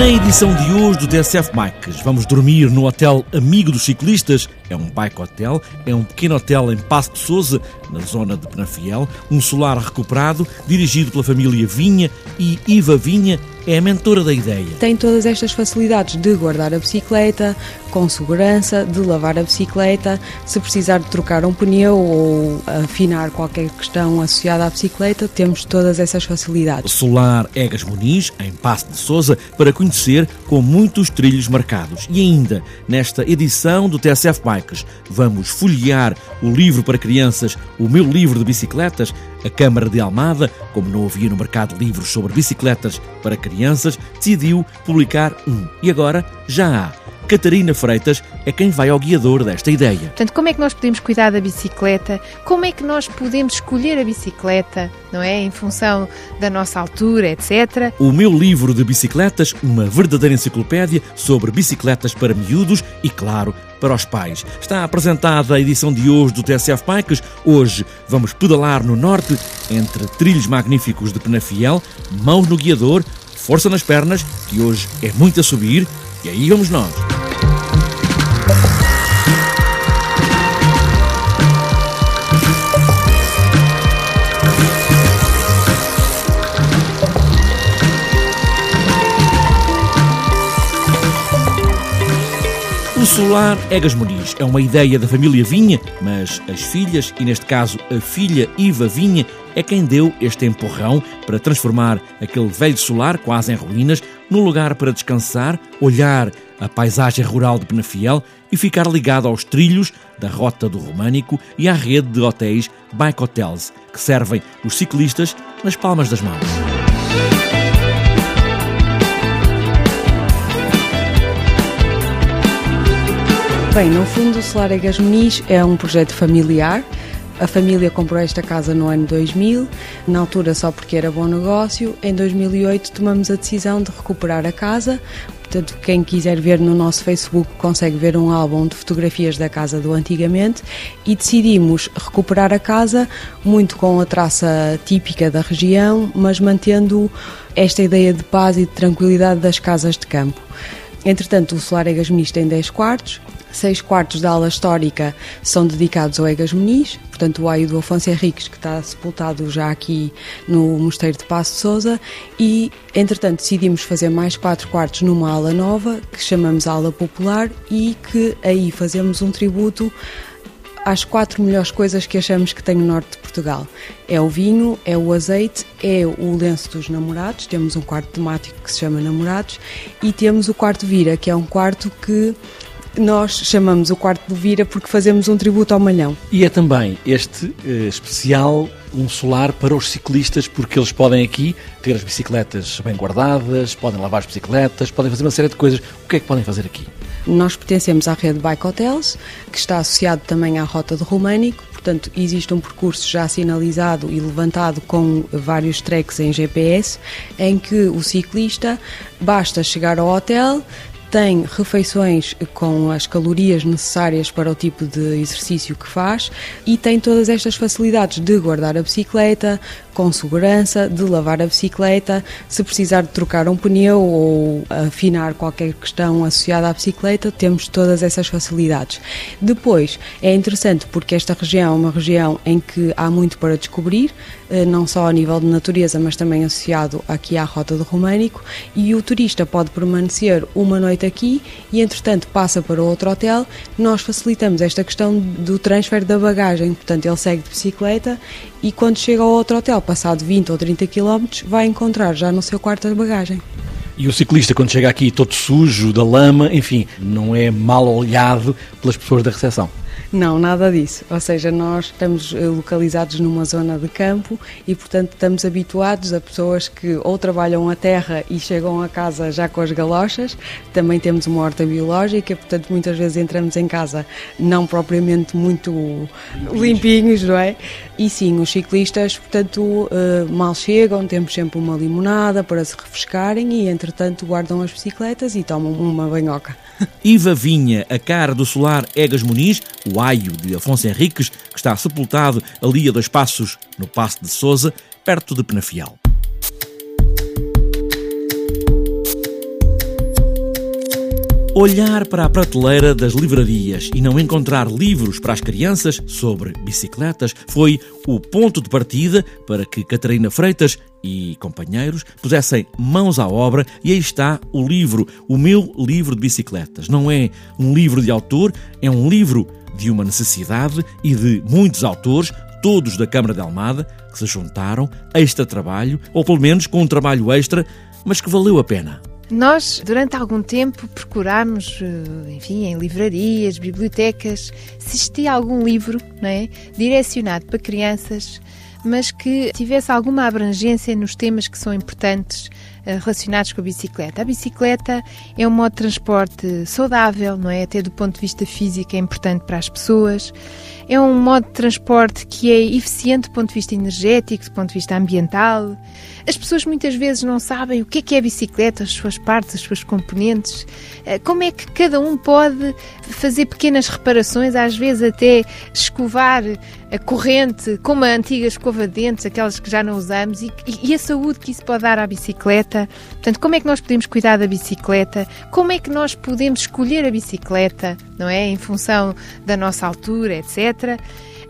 Na edição de hoje do DSF Bikes, vamos dormir no Hotel Amigo dos Ciclistas. É um bike hotel, é um pequeno hotel em Passo de Souza, na zona de Penafiel, um solar recuperado, dirigido pela família Vinha e Iva Vinha é a mentora da ideia. Tem todas estas facilidades de guardar a bicicleta, com segurança, de lavar a bicicleta, se precisar de trocar um pneu ou afinar qualquer questão associada à bicicleta, temos todas essas facilidades. Solar Egas Muniz, em Passo de Souza, para conhecer com muitos trilhos marcados. E ainda, nesta edição do TSF Bikes, vamos folhear o livro para crianças, o meu livro de bicicletas, a Câmara de Almada, como não havia no mercado livros sobre bicicletas para crianças, decidiu publicar um. E agora já há. Catarina Freitas é quem vai ao guiador desta ideia. Portanto, como é que nós podemos cuidar da bicicleta? Como é que nós podemos escolher a bicicleta, não é? Em função da nossa altura, etc. O meu livro de bicicletas, uma verdadeira enciclopédia sobre bicicletas para miúdos e, claro, para os pais. Está apresentada a edição de hoje do TSF Bikes. Hoje vamos pedalar no norte, entre trilhos magníficos de Penafiel, mãos no guiador, força nas pernas, que hoje é muito a subir, e aí vamos nós. Solar Egas Muniz é uma ideia da família Vinha, mas as filhas, e neste caso a filha Iva Vinha, é quem deu este empurrão para transformar aquele velho solar, quase em ruínas, num lugar para descansar, olhar a paisagem rural de Penafiel e ficar ligado aos trilhos da Rota do Românico e à rede de hotéis Bike Hotels, que servem os ciclistas nas palmas das mãos. Bem, no fundo, o Solar Egas Muniz é um projeto familiar. A família comprou esta casa no ano 2000, na altura só porque era bom negócio. Em 2008 tomamos a decisão de recuperar a casa. Portanto, quem quiser ver no nosso Facebook consegue ver um álbum de fotografias da casa do antigamente e decidimos recuperar a casa muito com a traça típica da região, mas mantendo esta ideia de paz e de tranquilidade das casas de campo. Entretanto, o Solar Egas Muniz tem 10 quartos, Seis quartos da ala histórica são dedicados ao Egas Muniz, portanto o aio do Afonso Henriques, que está sepultado já aqui no Mosteiro de Passo de Souza, e entretanto decidimos fazer mais quatro quartos numa ala nova, que chamamos ala popular, e que aí fazemos um tributo às quatro melhores coisas que achamos que tem o norte de Portugal. É o vinho, é o azeite, é o lenço dos namorados, temos um quarto temático que se chama Namorados, e temos o quarto Vira, que é um quarto que nós chamamos o quarto do Vira porque fazemos um tributo ao Malhão. E é também este eh, especial um solar para os ciclistas, porque eles podem aqui ter as bicicletas bem guardadas, podem lavar as bicicletas, podem fazer uma série de coisas. O que é que podem fazer aqui? Nós pertencemos à rede Bike Hotels, que está associado também à Rota do Românico, portanto existe um percurso já sinalizado e levantado com vários tracks em GPS, em que o ciclista basta chegar ao hotel, tem refeições com as calorias necessárias para o tipo de exercício que faz e tem todas estas facilidades de guardar a bicicleta com segurança, de lavar a bicicleta, se precisar de trocar um pneu ou afinar qualquer questão associada à bicicleta, temos todas essas facilidades. Depois, é interessante porque esta região é uma região em que há muito para descobrir, eh, não só a nível de natureza, mas também associado aqui à Rota do Românico, e o turista pode permanecer uma noite aqui e, entretanto, passa para outro hotel. Nós facilitamos esta questão do transfer da bagagem. Portanto, ele segue de bicicleta e, quando chega ao outro hotel, passado 20 ou 30 km, vai encontrar já no seu quarto a bagagem. E o ciclista, quando chega aqui todo sujo, da lama, enfim, não é mal olhado pelas pessoas da recepção. Não, nada disso. Ou seja, nós estamos eh, localizados numa zona de campo e, portanto, estamos habituados a pessoas que ou trabalham a terra e chegam a casa já com as galochas. Também temos uma horta biológica, portanto, muitas vezes entramos em casa não propriamente muito limpinhos, não é? E sim, os ciclistas, portanto, eh, mal chegam, temos sempre uma limonada para se refrescarem e, entretanto, guardam as bicicletas e tomam uma banhoca. Iva Vinha, a cara do solar Egas Muniz, o aio de Afonso Henriques, que está sepultado ali a dois passos, no Passo de Souza, perto de Penafiel. Olhar para a prateleira das livrarias e não encontrar livros para as crianças sobre bicicletas foi o ponto de partida para que Catarina Freitas e companheiros pusessem mãos à obra e aí está o livro, o meu livro de bicicletas. Não é um livro de autor, é um livro de uma necessidade e de muitos autores, todos da Câmara de Almada, que se juntaram, extra trabalho, ou pelo menos com um trabalho extra, mas que valeu a pena. Nós, durante algum tempo, procurámos, eh, enfim, em livrarias, bibliotecas, se existia algum livro é, direcionado para crianças, mas que tivesse alguma abrangência nos temas que são importantes relacionados com a bicicleta. A bicicleta é um modo de transporte saudável, não é? Até do ponto de vista físico é importante para as pessoas. É um modo de transporte que é eficiente do ponto de vista energético, do ponto de vista ambiental. As pessoas muitas vezes não sabem o que é que é a bicicleta, as suas partes, as suas componentes. Eh, como é que cada um pode fazer pequenas reparações, às vezes até escovar a corrente com uma antiga escova de dentes, aquelas que já não usamos, e, e, a saúde que isso pode dar à bicicleta. Portanto, como é que nós podemos cuidar da bicicleta? Como é que nós podemos escolher a bicicleta, não é? Em função da nossa altura, etc.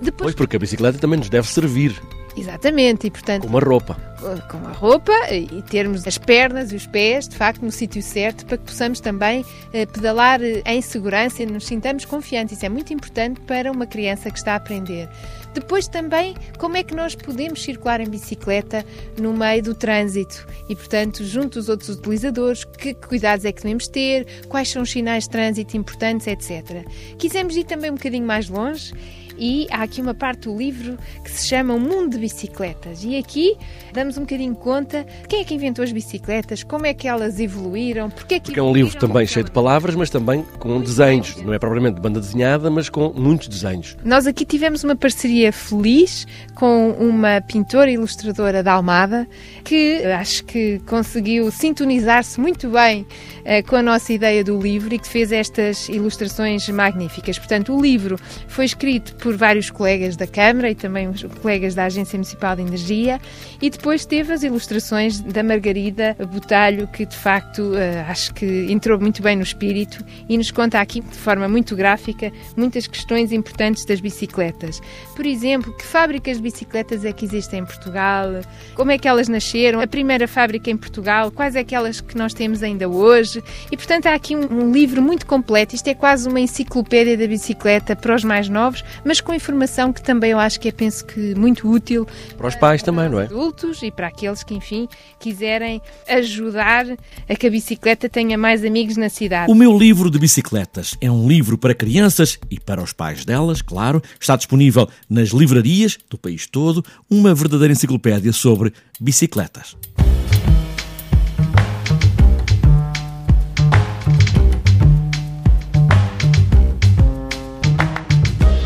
Depois... Pois, porque a bicicleta também nos deve servir. Exatamente, e portanto. Como a roupa. Com a roupa e termos as pernas e os pés, de facto, no sítio certo, para que possamos também eh, pedalar eh, em segurança e nos sintamos confiantes. Isso é muito importante para uma criança que está a aprender. Depois também, como é que nós podemos circular em bicicleta no meio do trânsito e, portanto, junto aos outros utilizadores, que cuidados é que devemos ter, quais são os sinais de trânsito importantes, etc. Quisemos ir também um bocadinho mais longe e há aqui uma parte do livro que se chama O Mundo de Bicicletas. E aqui damos um bocadinho conta quem é que inventou as bicicletas, como é que elas evoluíram, porque é que. Porque é um livro também cheio de palavras, mas também com desenhos. Não é propriamente banda desenhada, mas com muitos desenhos. Nós aqui tivemos uma parceria feliz com uma pintora e ilustradora da Almada que acho que conseguiu sintonizar-se muito bem uh, com a nossa ideia do livro e que fez estas ilustrações magníficas. Portanto, o livro foi escrito por por vários colegas da Câmara e também os colegas da Agência Municipal de Energia e depois teve as ilustrações da Margarida Botalho, que de facto eh, acho que entrou muito bem no espírito e nos conta aqui de forma muito gráfica muitas questões importantes das bicicletas. Por exemplo, que fábricas de bicicletas é que existem em Portugal? Como é que elas nasceram? A primeira fábrica em Portugal? Quais é aquelas que nós temos ainda hoje? E portanto há aqui um, um livro muito completo. Isto é quase uma enciclopédia da bicicleta para os mais novos, mas com informação que também eu acho que é, penso que, muito útil. Para os pais também, não é? adultos e para aqueles que, enfim, quiserem ajudar a que a bicicleta tenha mais amigos na cidade. O meu livro de bicicletas é um livro para crianças e para os pais delas, claro. Está disponível nas livrarias do país todo, uma verdadeira enciclopédia sobre bicicletas.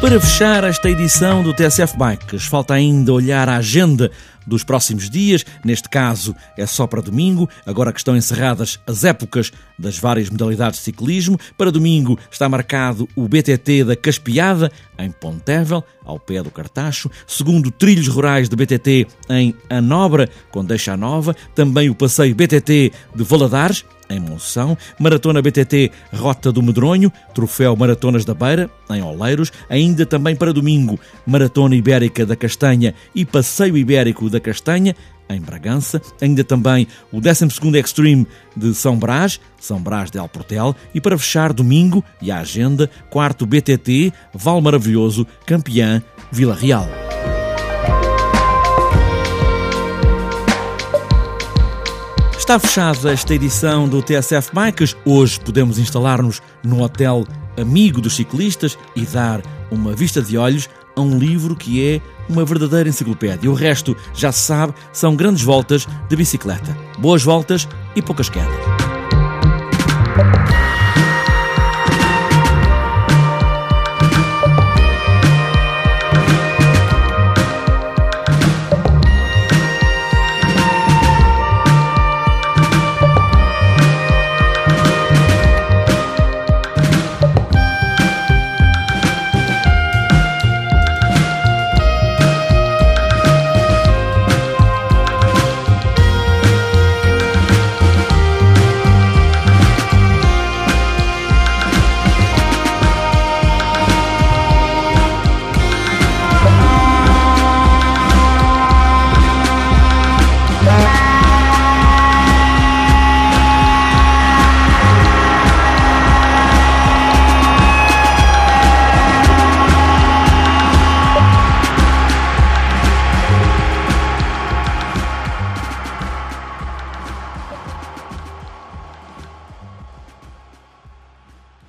Para fechar esta edição do TSF Bikes, falta ainda olhar a agenda dos próximos dias. Neste caso é só para domingo, agora que estão encerradas as épocas das várias modalidades de ciclismo. Para domingo está marcado o BTT da Caspiada, em Pontevel, ao pé do Cartacho. Segundo Trilhos Rurais de BTT em Anobra, com Deixa Nova. Também o passeio BTT de Valadares, em Monção, Maratona BTT Rota do Medronho, Troféu Maratonas da Beira, em Oleiros, ainda também para domingo, Maratona Ibérica da Castanha e Passeio Ibérico da Castanha, em Bragança, ainda também o 12º Extreme de São Brás, São Brás de Alportel, e para fechar domingo e a agenda, quarto BTT, Val Maravilhoso, Campeã, Vila Real. Está fechada esta edição do TSF Bikes. Hoje podemos instalar-nos no hotel amigo dos ciclistas e dar uma vista de olhos a um livro que é uma verdadeira enciclopédia. O resto, já se sabe, são grandes voltas de bicicleta. Boas voltas e poucas quedas.